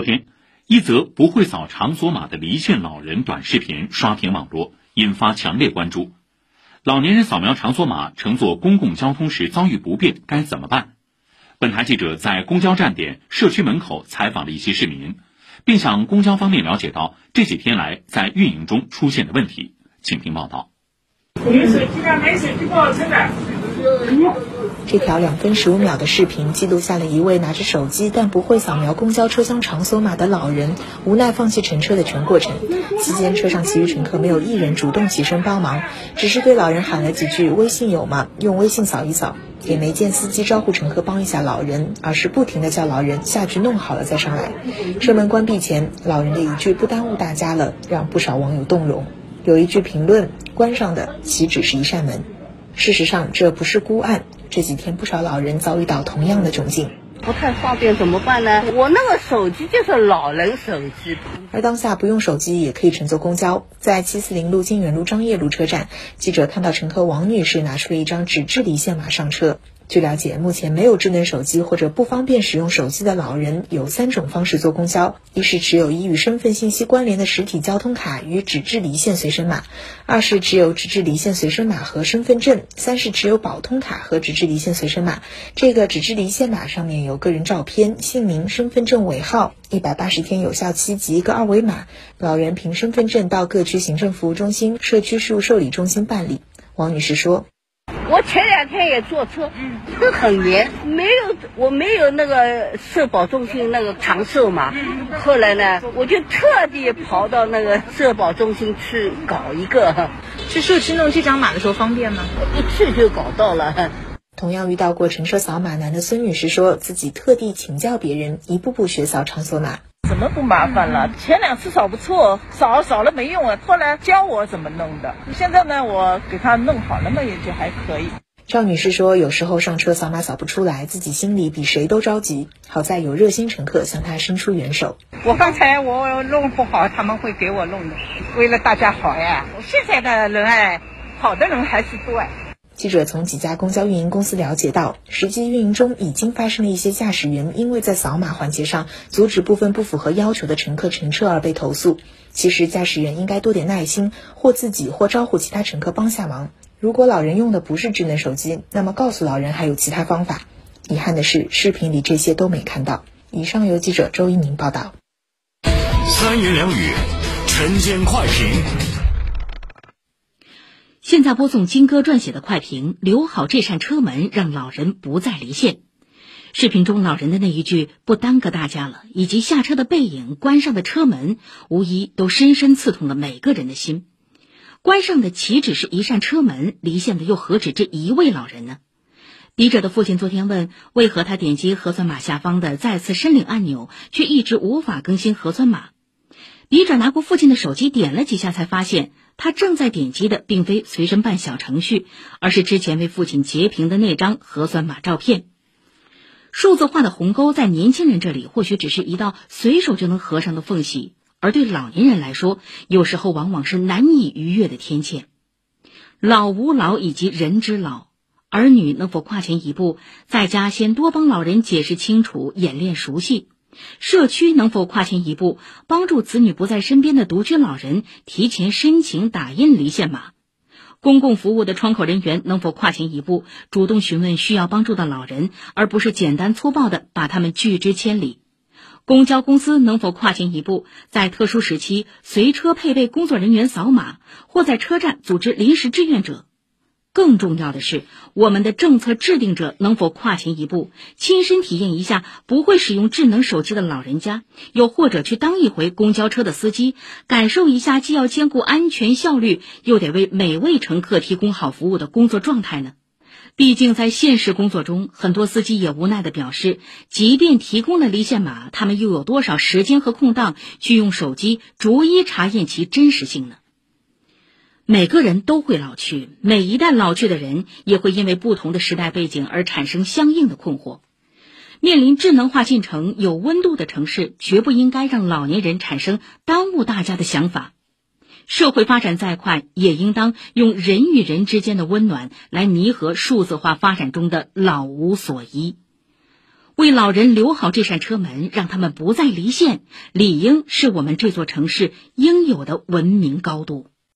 昨天，一则不会扫场所码的离线老人短视频刷屏网络，引发强烈关注。老年人扫描场所码乘坐公共交通时遭遇不便该怎么办？本台记者在公交站点、社区门口采访了一些市民，并向公交方面了解到这几天来在运营中出现的问题。请听报道。有手机吗？没手机不好乘的。这条两分十五秒的视频记录下了一位拿着手机但不会扫描公交车厢场所码的老人无奈放弃乘车的全过程。期间，车上其余乘客没有一人主动起身帮忙，只是对老人喊了几句“微信有吗？用微信扫一扫”，也没见司机招呼乘客帮一下老人，而是不停的叫老人下去弄好了再上来。车门关闭前，老人的一句“不耽误大家了”，让不少网友动容。有一句评论：“关上的岂止是一扇门？”事实上，这不是孤案。这几天，不少老人遭遇到同样的窘境。不太方便怎么办呢？我那个手机就是老人手机。而当下不用手机也可以乘坐公交。在七四零路金源路张掖路车站，记者看到乘客王女士拿出了一张纸质离线码上车。据了解，目前没有智能手机或者不方便使用手机的老人有三种方式坐公交：一是持有已与身份信息关联的实体交通卡与纸质离线随身码；二是持有纸质离线随身码和身份证；三是持有保通卡和纸质离线随身码。这个纸质离线码上面有个人照片、姓名、身份证尾号、一百八十天有效期及一个二维码。老人凭身份证到各区行政服务中心、社区事务受理中心办理。王女士说。我前两天也坐车，嗯，都很严，没有，我没有那个社保中心那个长寿嘛。后来呢，我就特地跑到那个社保中心去搞一个。去社区弄这张码的时候方便吗？一去就搞到了。同样遇到过乘车扫码难的孙女士说，自己特地请教别人，一步步学扫场所码。怎么不麻烦了？前两次扫不错，扫扫了没用啊。后来教我怎么弄的，现在呢，我给他弄好了嘛，也就还可以。赵女士说，有时候上车扫码扫不出来，自己心里比谁都着急。好在有热心乘客向她伸出援手。我刚才我弄不好，他们会给我弄的，为了大家好呀。现在的人哎，好的人还是多。记者从几家公交运营公司了解到，实际运营中已经发生了一些驾驶员因为在扫码环节上阻止部分不符合要求的乘客乘车而被投诉。其实驾驶员应该多点耐心，或自己或招呼其他乘客帮下忙。如果老人用的不是智能手机，那么告诉老人还有其他方法。遗憾的是，视频里这些都没看到。以上由记者周一宁报道。三言两语，晨间快评。现在播送金哥撰写的快评：留好这扇车门，让老人不再离线。视频中老人的那一句“不耽搁大家了”，以及下车的背影、关上的车门，无疑都深深刺痛了每个人的心。关上的岂止是一扇车门，离线的又何止这一位老人呢？笔者的父亲昨天问：为何他点击核酸码下方的再次申领按钮，却一直无法更新核酸码？笔者拿过父亲的手机点了几下，才发现。他正在点击的并非随身办小程序，而是之前为父亲截屏的那张核酸码照片。数字化的鸿沟在年轻人这里或许只是一道随手就能合上的缝隙，而对老年人来说，有时候往往是难以逾越的天堑。老吾老以及人之老，儿女能否跨前一步，在家先多帮老人解释清楚、演练熟悉？社区能否跨前一步，帮助子女不在身边的独居老人提前申请打印离线码？公共服务的窗口人员能否跨前一步，主动询问需要帮助的老人，而不是简单粗暴地把他们拒之千里？公交公司能否跨前一步，在特殊时期随车配备工作人员扫码，或在车站组织临时志愿者？更重要的是，我们的政策制定者能否跨前一步，亲身体验一下不会使用智能手机的老人家，又或者去当一回公交车的司机，感受一下既要兼顾安全效率，又得为每位乘客提供好服务的工作状态呢？毕竟在现实工作中，很多司机也无奈地表示，即便提供了离线码，他们又有多少时间和空档去用手机逐一查验其真实性呢？每个人都会老去，每一代老去的人也会因为不同的时代背景而产生相应的困惑。面临智能化进程，有温度的城市绝不应该让老年人产生耽误大家的想法。社会发展再快，也应当用人与人之间的温暖来弥合数字化发展中的老无所依。为老人留好这扇车门，让他们不再离线，理应是我们这座城市应有的文明高度。